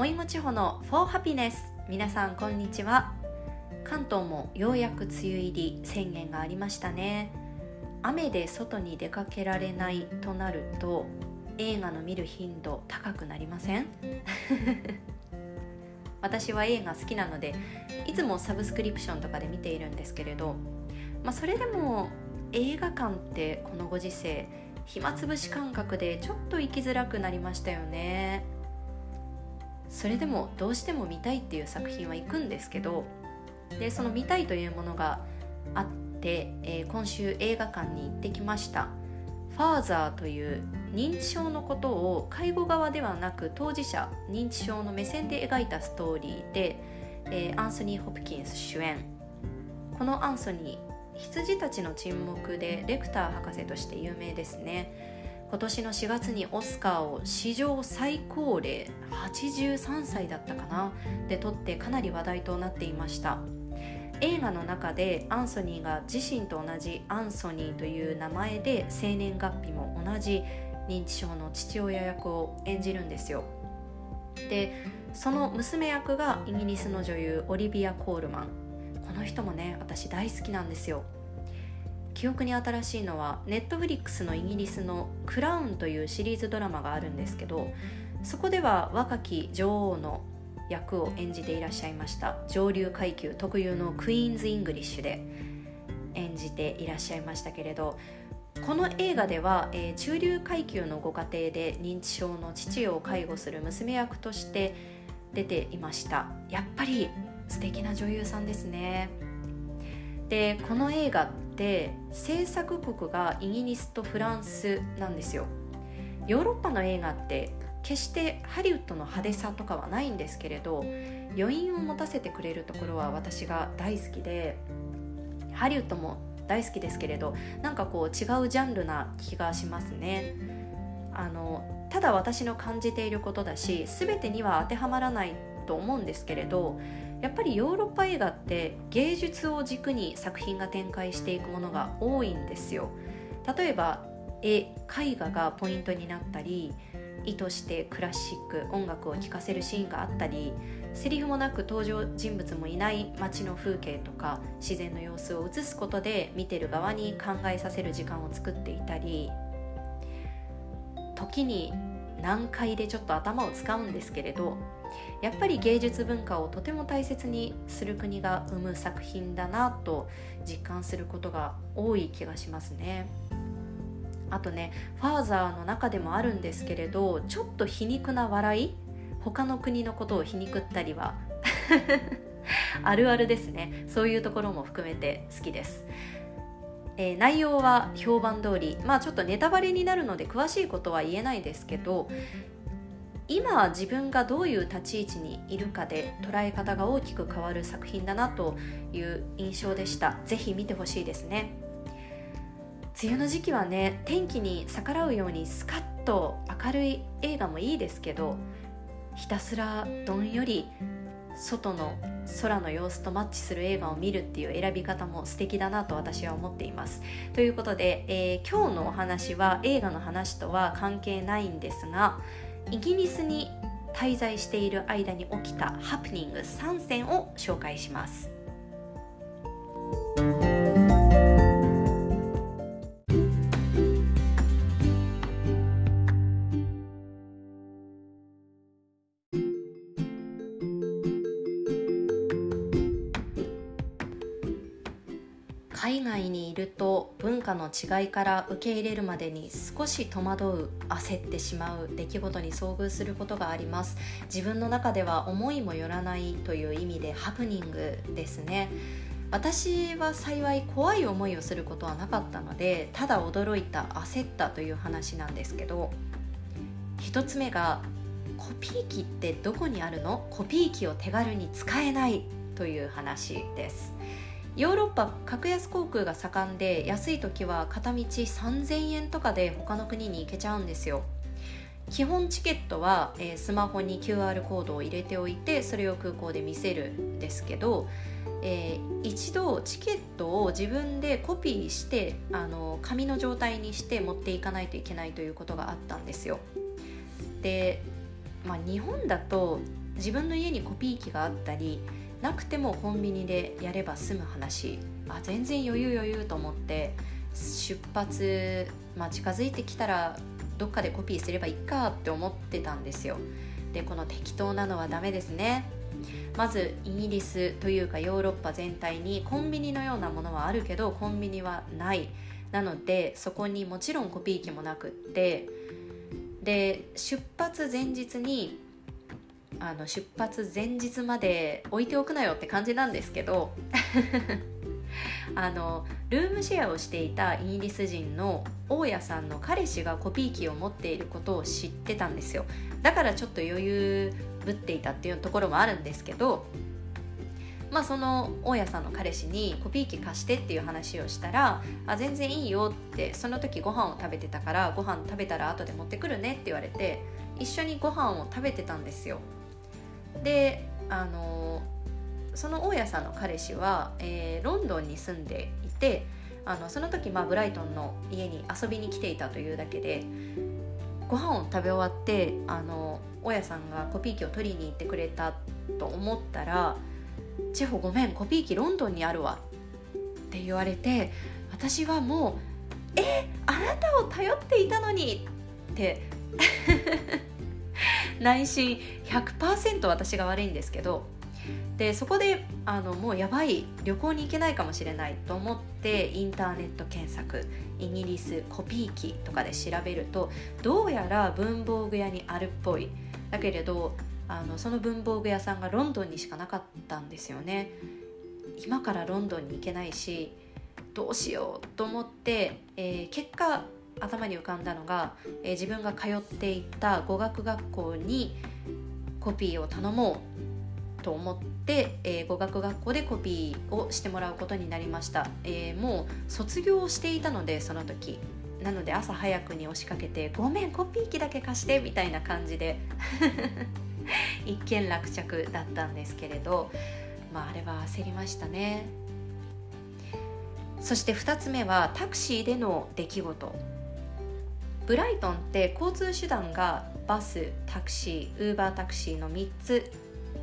おいもちほの For Happiness 皆さんこんにちは。関東もようやく梅雨入り宣言がありましたね。雨で外に出かけられないとなると映画の見る頻度高くなりません？私は映画好きなのでいつもサブスクリプションとかで見ているんですけれど、まあ、それでも映画館ってこのご時世暇つぶし感覚でちょっと行きづらくなりましたよね。それでもどうしても見たいっていう作品は行くんですけどでその見たいというものがあって、えー、今週映画館に行ってきました「ファーザー」という認知症のことを介護側ではなく当事者認知症の目線で描いたストーリーで、えー、アンソニー・ホプキンス主演。このアンソニー羊たちの沈黙でレクター博士として有名ですね。今年の4月にオスカーを史上最高齢83歳だったかな？で撮ってかなり話題となっていました。映画の中でアンソニーが自身と同じアンソニーという名前で生年月日も同じ認知症の父親役を演じるんですよ。でその娘役がイギリスの女優オリビア・コールマン。この人もね私大好きなんですよ。記憶に新しいのはネットフリックスのイギリスの「クラウン」というシリーズドラマがあるんですけどそこでは若き女王の役を演じていらっしゃいました上流階級特有のクイーンズ・イングリッシュで演じていらっしゃいましたけれどこの映画では、えー、中流階級のご家庭で認知症の父を介護する娘役として出ていました。やっぱり素敵な女優さんですね。でこの映画って制作国がイギリスとフランスなんですよ。ヨーロッパの映画って決してハリウッドの派手さとかはないんですけれど余韻を持たせてくれるところは私が大好きでハリウッドも大好きですけれどなんかこう違うジャンルな気がしますね。あのただ私の感じていることだし全てには当てはまらないと思うんですけれどやっぱりヨーロッパ映画って芸術を軸に作品が展開していくものが多いんですよ。例えば絵絵画がポイントになったり意図してクラシック音楽を聴かせるシーンがあったりセリフもなく登場人物もいない街の風景とか自然の様子を映すことで見てる側に考えさせる時間を作っていたり時に難解でちょっと頭を使うんですけれどやっぱり芸術文化をとても大切にする国が生む作品だなと実感することが多い気がしますね。あとねファーザーの中でもあるんですけれどちょっと皮肉な笑い他の国のことを皮肉ったりは あるあるですねそういうところも含めて好きです、えー、内容は評判通りまあちょっとネタバレになるので詳しいことは言えないですけど今自分がどういう立ち位置にいるかで捉え方が大きく変わる作品だなという印象でした。是非見てほしいですね。梅雨の時期はね天気に逆らうようにスカッと明るい映画もいいですけどひたすらどんより外の空の様子とマッチする映画を見るっていう選び方も素敵だなと私は思っています。ということで、えー、今日のお話は映画の話とは関係ないんですがイギリスに滞在している間に起きたハプニング3選を紹介します。の違いから受け入れるまでに少し戸惑う焦ってしまう出来事に遭遇することがあります。自分の中では思いもよらないという意味でハプニングですね。私は幸い怖い思いをすることはなかったのでただ驚いた焦ったという話なんですけど1つ目がコピー機ってどこにあるの？コピー機を手軽に使えないという話です。ヨーロッパ格安航空が盛んで安い時は片道3000円とかで他の国に行けちゃうんですよ。基本チケットは、えー、スマホに QR コードを入れておいてそれを空港で見せるんですけど、えー、一度チケットを自分でコピーしてあの紙の状態にして持っていかないといけないということがあったんですよ。で、まあ、日本だと自分の家にコピー機があったりなくてもコンビニでやれば済む話。あ全然余裕余裕と思って出発、まあ、近づいてきたらどっかでコピーすればいいかって思ってたんですよ。でこの適当なのはダメですね。まずイギリスというかヨーロッパ全体にコンビニのようなものはあるけどコンビニはない。なのでそこにもちろんコピー機もなくって。で出発前日にあの出発前日まで置いておくなよって感じなんですけど あのルームシェアをしていたイギリス人の大家さんの彼氏がコピー機を持っていることを知ってたんですよ。だからちょっと余裕ぶっていたっていうところもあるんですけどまあその大家さんの彼氏にコピー機貸してっていう話をしたらあ全然いいよってその時ご飯を食べてたからご飯食べたら後で持ってくるねって言われて一緒にご飯を食べてたんですよ。であのその大家さんの彼氏は、えー、ロンドンに住んでいてあのその時、まあ、ブライトンの家に遊びに来ていたというだけでご飯を食べ終わってあの大家さんがコピー機を取りに行ってくれたと思ったら「チェホごめんコピー機ロンドンにあるわ」って言われて私はもう「えあなたを頼っていたのに!」って内心100%私が悪いんですけどでそこであのもうやばい旅行に行けないかもしれないと思ってインターネット検索イギリスコピー機とかで調べるとどうやら文房具屋にあるっぽい。だけれどあのその文房具屋さんがロンドンにしかなかったんですよね。今からロンドンに行けないしどうしようと思って、えー、結果頭に浮かんだのが、えー、自分が通っていた語学学校にコピーを頼もうと思って、えー、語学学校でコピーをしてもらうことになりました、えー、もう卒業していたのでその時。なので朝早くに押しかけて「ごめんコピー機だけ貸して」みたいな感じで 一件落着だったんですけれどまああれは焦りましたね。そして2つ目はタクシーでの出来事。ブライトンって交通手段がバスタクシーウーバータクシーの3つ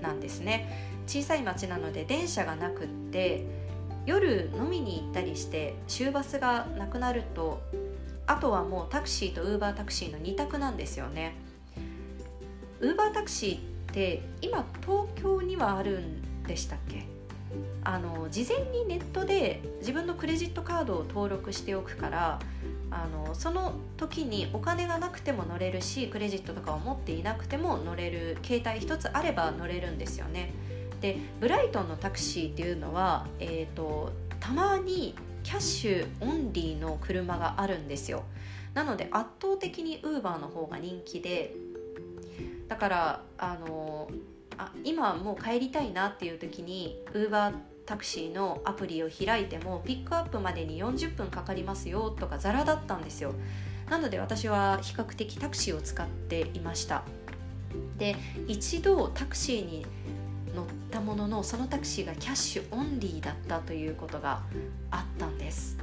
なんですね。小さい町なので電車がなくって夜飲みに行ったりして終バスがなくなるとあとはもうタクシーとウーバータクシーの2択なんですよね。ウーバータクシーって今東京にはあるんでしたっけ？あの事前にネットで自分のクレジットカードを登録しておくからあのその時にお金がなくても乗れるしクレジットとかを持っていなくても乗れる携帯一つあれば乗れるんですよね。でブライトンのタクシーっていうのは、えーと、たまにキャッシュオンリーの車があるんですよ。なので圧倒的にウーバーの方が人気でだからあのあ今もう帰りたいなっていう時にウーバータクシーのアプリを開いてもピックアップまでに40分かかりますよとかザラだったんですよ。なので私は比較的タクシーを使っていました。で一度タクシーに乗ったもののそのタクシーがキャッシュオンリーだったということがあったんです。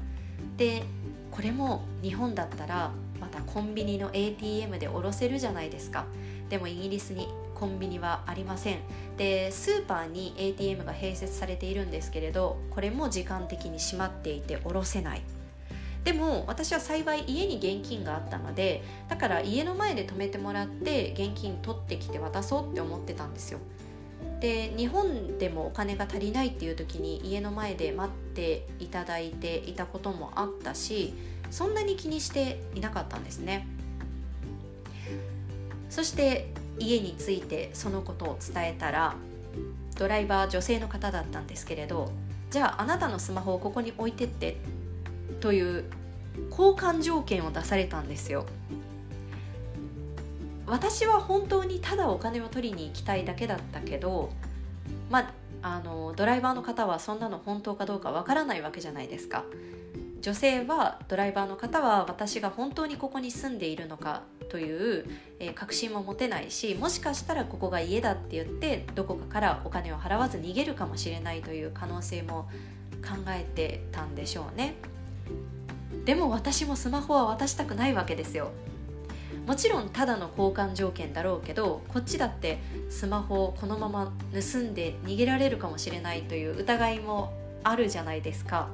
でこれも日本だったらまたコンビニの ATM で下ろせるじゃないですか。でもイギリスにコンビニはありません。でスーパーに ATM が併設されているんですけれどこれも時間的に閉まっていて下ろせない。でも私は幸い家に現金があったのでだから家の前で止めてもらって現金取ってきて渡そうって思ってたんですよ。で日本でもお金が足りないっていう時に家の前で待っていただいていたこともあったしそんなに気にしていなかったんですね。そして家に着いてそのことを伝えたらドライバー女性の方だったんですけれどじゃああなたのスマホをここに置いてってという交換条件を出されたんですよ。私は本当にただお金を取りに行きたいだけだったけどまああのドライバーの方はそんなの本当かどうかわからないわけじゃないですか。女性はドライバーの方は私が本当にここに住んでいるのかという、えー、確信も持てないしもしかしたらここが家だって言ってどこかからお金を払わず逃げるかもしれないという可能性も考えてたんでしょうね。でも私もスマホは渡したくないわけですよ。もちろんただの交換条件だろうけどこっちだってスマホをこのまま盗んで逃げられるかもしれないという疑いもあるじゃないですか。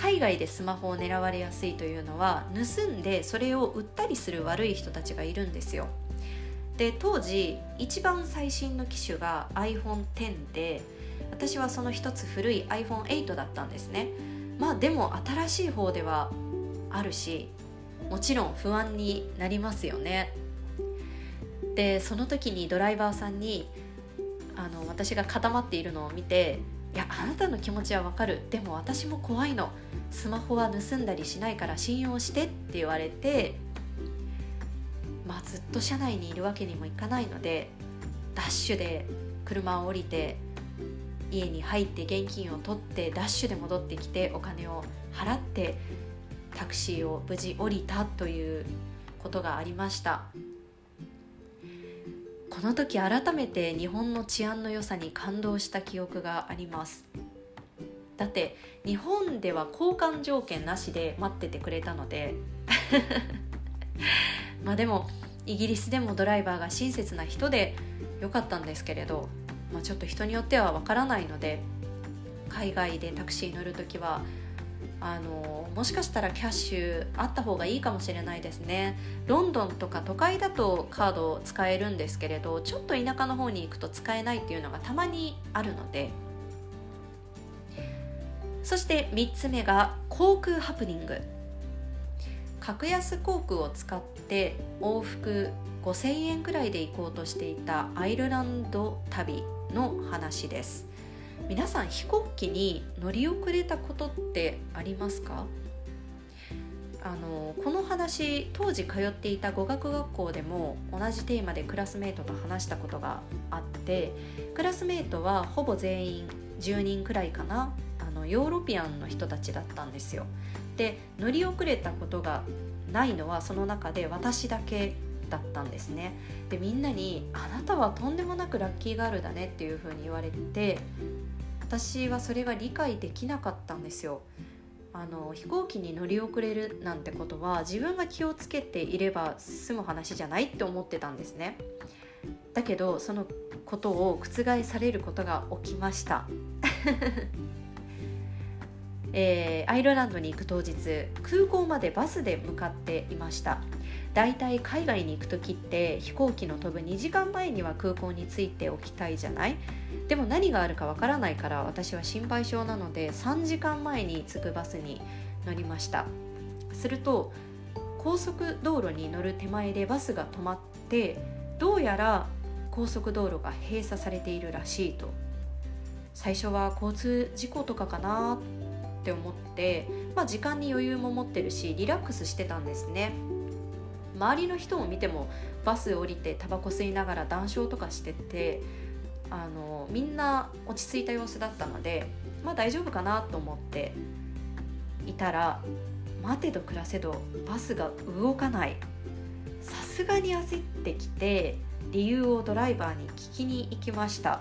海外でスマホを狙われやすいというのは盗んでそれを売ったりする悪い人たちがいるんですよ。で当時一番最新の機種が iPhone10 で私はその一つ古い iPhone8 だったんですね。まあでも新しい方ではあるしもちろん不安になりますよね。でその時にドライバーさんにあの私が固まっているのを見て「いやあなたの気持ちはわかる。でも私も怖いの。スマホは盗んだりしないから信用して」って言われてまあずっと車内にいるわけにもいかないのでダッシュで車を降りて家に入って現金を取ってダッシュで戻ってきてお金を払ってタクシーを無事降りたということがありました。この時改めて日本の治安の良さに感動した記憶があります。だって日本では交換条件なしで待っててくれたので。まあでもイギリスでもドライバーが親切な人でよかったんですけれど、まあ、ちょっと人によってはわからないので海外でタクシー乗る時はあのもしかしたらキャッシュあった方がいいかもしれないですね。ロンドンとか都会だとカード使えるんですけれどちょっと田舎の方に行くと使えないっていうのがたまにあるので。そして3つ目が航空ハプニング。格安航空を使って往復5000円くらいで行こうとしていたアイルランド旅の話です。皆さん飛行機に乗り遅れたことってありますか？あのこの話当時通っていた語学学校でも同じテーマでクラスメートと話したことがあってクラスメートはほぼ全員10人くらいかなあのヨーロピアンの人たちだったんですよ。で乗り遅れたことがないのはその中で私だけだったんですね。でみんなに「あなたはとんでもなくラッキーガールだね」っていうふうに言われて私はそれが理解できなかったんですよ。あの飛行機に乗り遅れるなんてことは自分が気をつけていれば済む話じゃないって思ってたんですね。だけどそのことを覆されることが起きました。えー、アイルランドに行く当日空港までバスで向かっていました。だいたい海外に行く時って飛行機の飛ぶ2時間前には空港に着いておきたいじゃない？でも何があるかわからないから私は心配性なので3時間前に着くバスに乗りました。すると高速道路に乗る手前でバスが止まってどうやら高速道路が閉鎖されているらしいと。最初は交通事故とかかなって思って、まあ、時間に余裕も持ってるしリラックスしてたんですね。周りの人を見てもバス降りてタバコ吸いながら談笑とかしててあのみんな落ち着いた様子だったのでまあ大丈夫かなと思っていたら待てど暮らせどバスが動かない。さすがに焦ってきて理由をドライバーに聞きに行きました。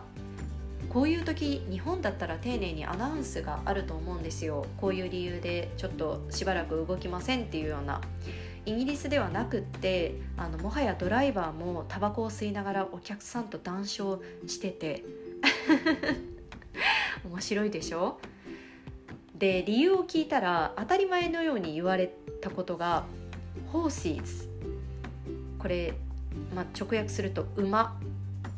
こういう時日本だったら丁寧にアナウンスがあると思うんですよ。こういう理由でちょっとしばらく動きませんっていうような。イギリスではなくってあのもはやドライバーもタバコを吸いながらお客さんと談笑してて 面白いでしょ？で理由を聞いたら当たり前のように言われたことが「ホーシーズ」これ、まあ、直訳すると「馬」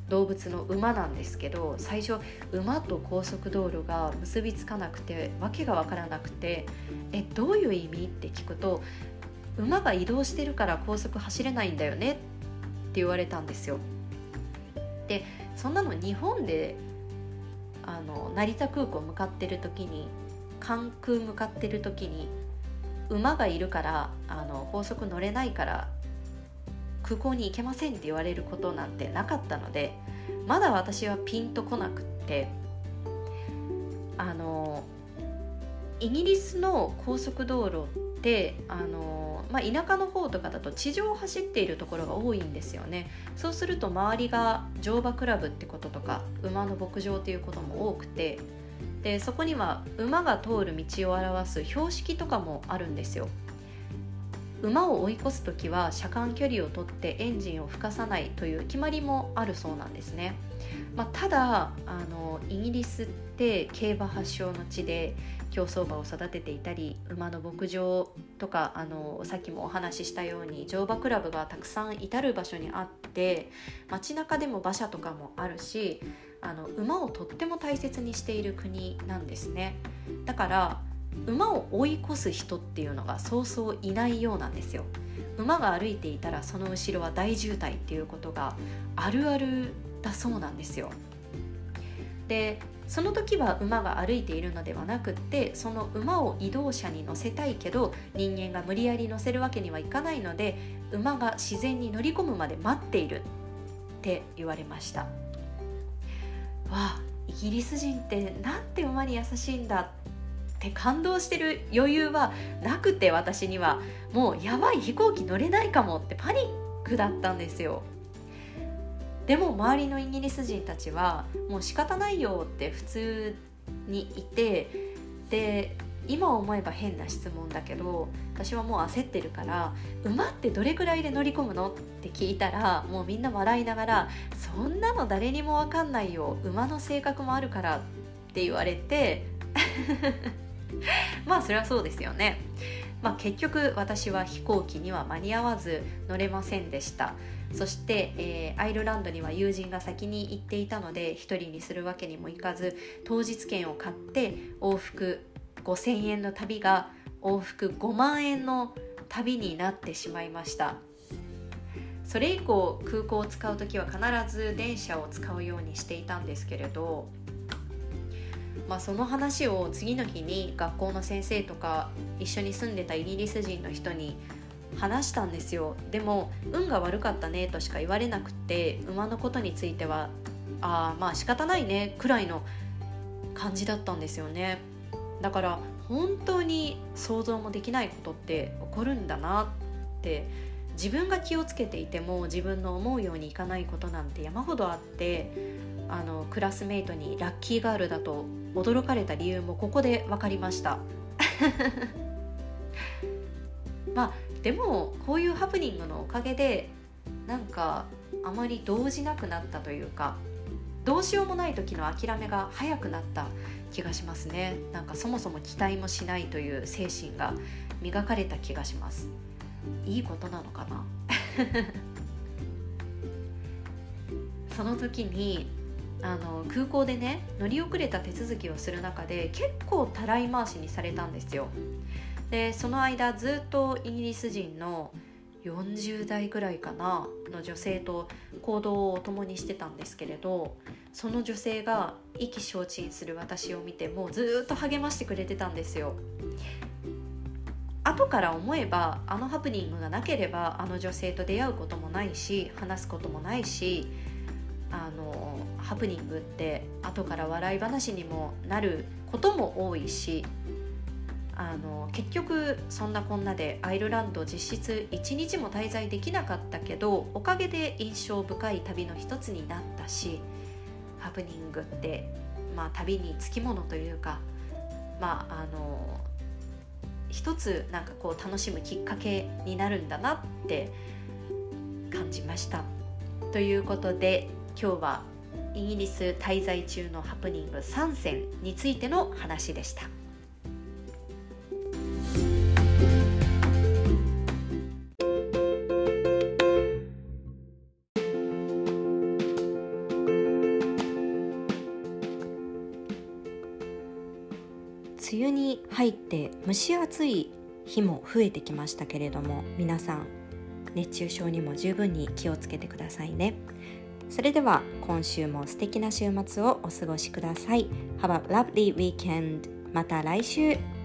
動物の馬なんですけど最初馬と高速道路が結びつかなくて訳が分からなくて「えどういう意味?」って聞くと馬が移動してるから高速走れないんだよねって言われたんですよ。でそんなの日本であの成田空港向かってる時に関空向かってる時に馬がいるからあの高速乗れないから空港に行けませんって言われることなんてなかったのでまだ私はピンとこなくってあのイギリスの高速道路ってあのまあ、田舎の方とかだと地上を走っているところが多いんですよねそうすると周りが乗馬クラブってこととか馬の牧場っていうことも多くてでそこには馬が通る道を表す標識とかもあるんですよ馬を追い越す時は車間距離をとってエンジンを吹かさないという決まりもあるそうなんですね。まあ、ただあのイギリスって競馬発祥の地で競走馬を育てていたり馬の牧場とかあのさっきもお話ししたように乗馬クラブがたくさん至る場所にあって街中でも馬車とかもあるしあの馬をとっても大切にしている国なんですね。だから馬を追い越す人っていうのがそうそういないようなんですよ。馬が歩いていたらその後ろは大渋滞っていうことがあるあるだそうなんですよ。でその時は馬が歩いているのではなくってその馬を移動車に乗せたいけど人間が無理やり乗せるわけにはいかないので馬が自然に乗り込むまで待っているって言われました。わあイギリス人ってなんて馬に優しいんだって感動してる余裕はなくて私には。もうやばい飛行機乗れないかもってパニックだったんですよ。でも周りのイギリス人たちはもう仕方ないよって普通にいてで今思えば変な質問だけど私はもう焦ってるから「馬ってどれくらいで乗り込むの?」って聞いたらもうみんな笑いながら「そんなの誰にも分かんないよ馬の性格もあるから」って言われて まあそれはそうですよね。まあ、結局私は飛行機には間に合わず乗れませんでした。そして、えー、アイルランドには友人が先に行っていたので1人にするわけにもいかず当日券を買って往復5000円の旅が往復5万円の旅になってしまいました。それ以降空港を使う時は必ず電車を使うようにしていたんですけれどまあ、その話を次の日に学校の先生とか一緒に住んでたイギリス人の人に話したんですよ。でも運が悪かったねとしか言われなくて馬のことについてはあまあ仕方ないねくらいの感じだったんですよね。だから本当に想像もできないことって起こるんだなって自分が気をつけていても自分の思うようにいかないことなんて山ほどあってあのクラスメートにラッキーガールだと驚かれた理由もここで分かりました。まあでもこういうハプニングのおかげでなんかあまり動じなくなったというかどうしようもない時の諦めが早くなった気がしますね。なんかそもそも期待もしないという精神が磨かれた気がします。いいことなのかな？その時にあの空港でね乗り遅れた手続きをする中で結構たらい回しにされたんですよ。でその間ずっとイギリス人の40代ぐらいかなの女性と行動を共にしてたんですけれどその女性が意気消沈する私を見てもうずっと励ましてくれてたんですよ。後から思えばあのハプニングがなければあの女性と出会うこともないし話すこともないしあのハプニングって後から笑い話にもなることも多いしあの結局そんなこんなでアイルランド実質1日も滞在できなかったけどおかげで印象深い旅の一つになったしハプニングって、まあ、旅につきものというかまああの一つなんかこう楽しむきっかけになるんだなって感じました。ということで今日はイギリス滞在中のハプニング3選についての話でした。梅雨に入って蒸し暑い日も増えてきましたけれども皆さん熱中症にも十分に気をつけてくださいねそれでは今週も素敵な週末をお過ごしください。Have a lovely weekend また来週。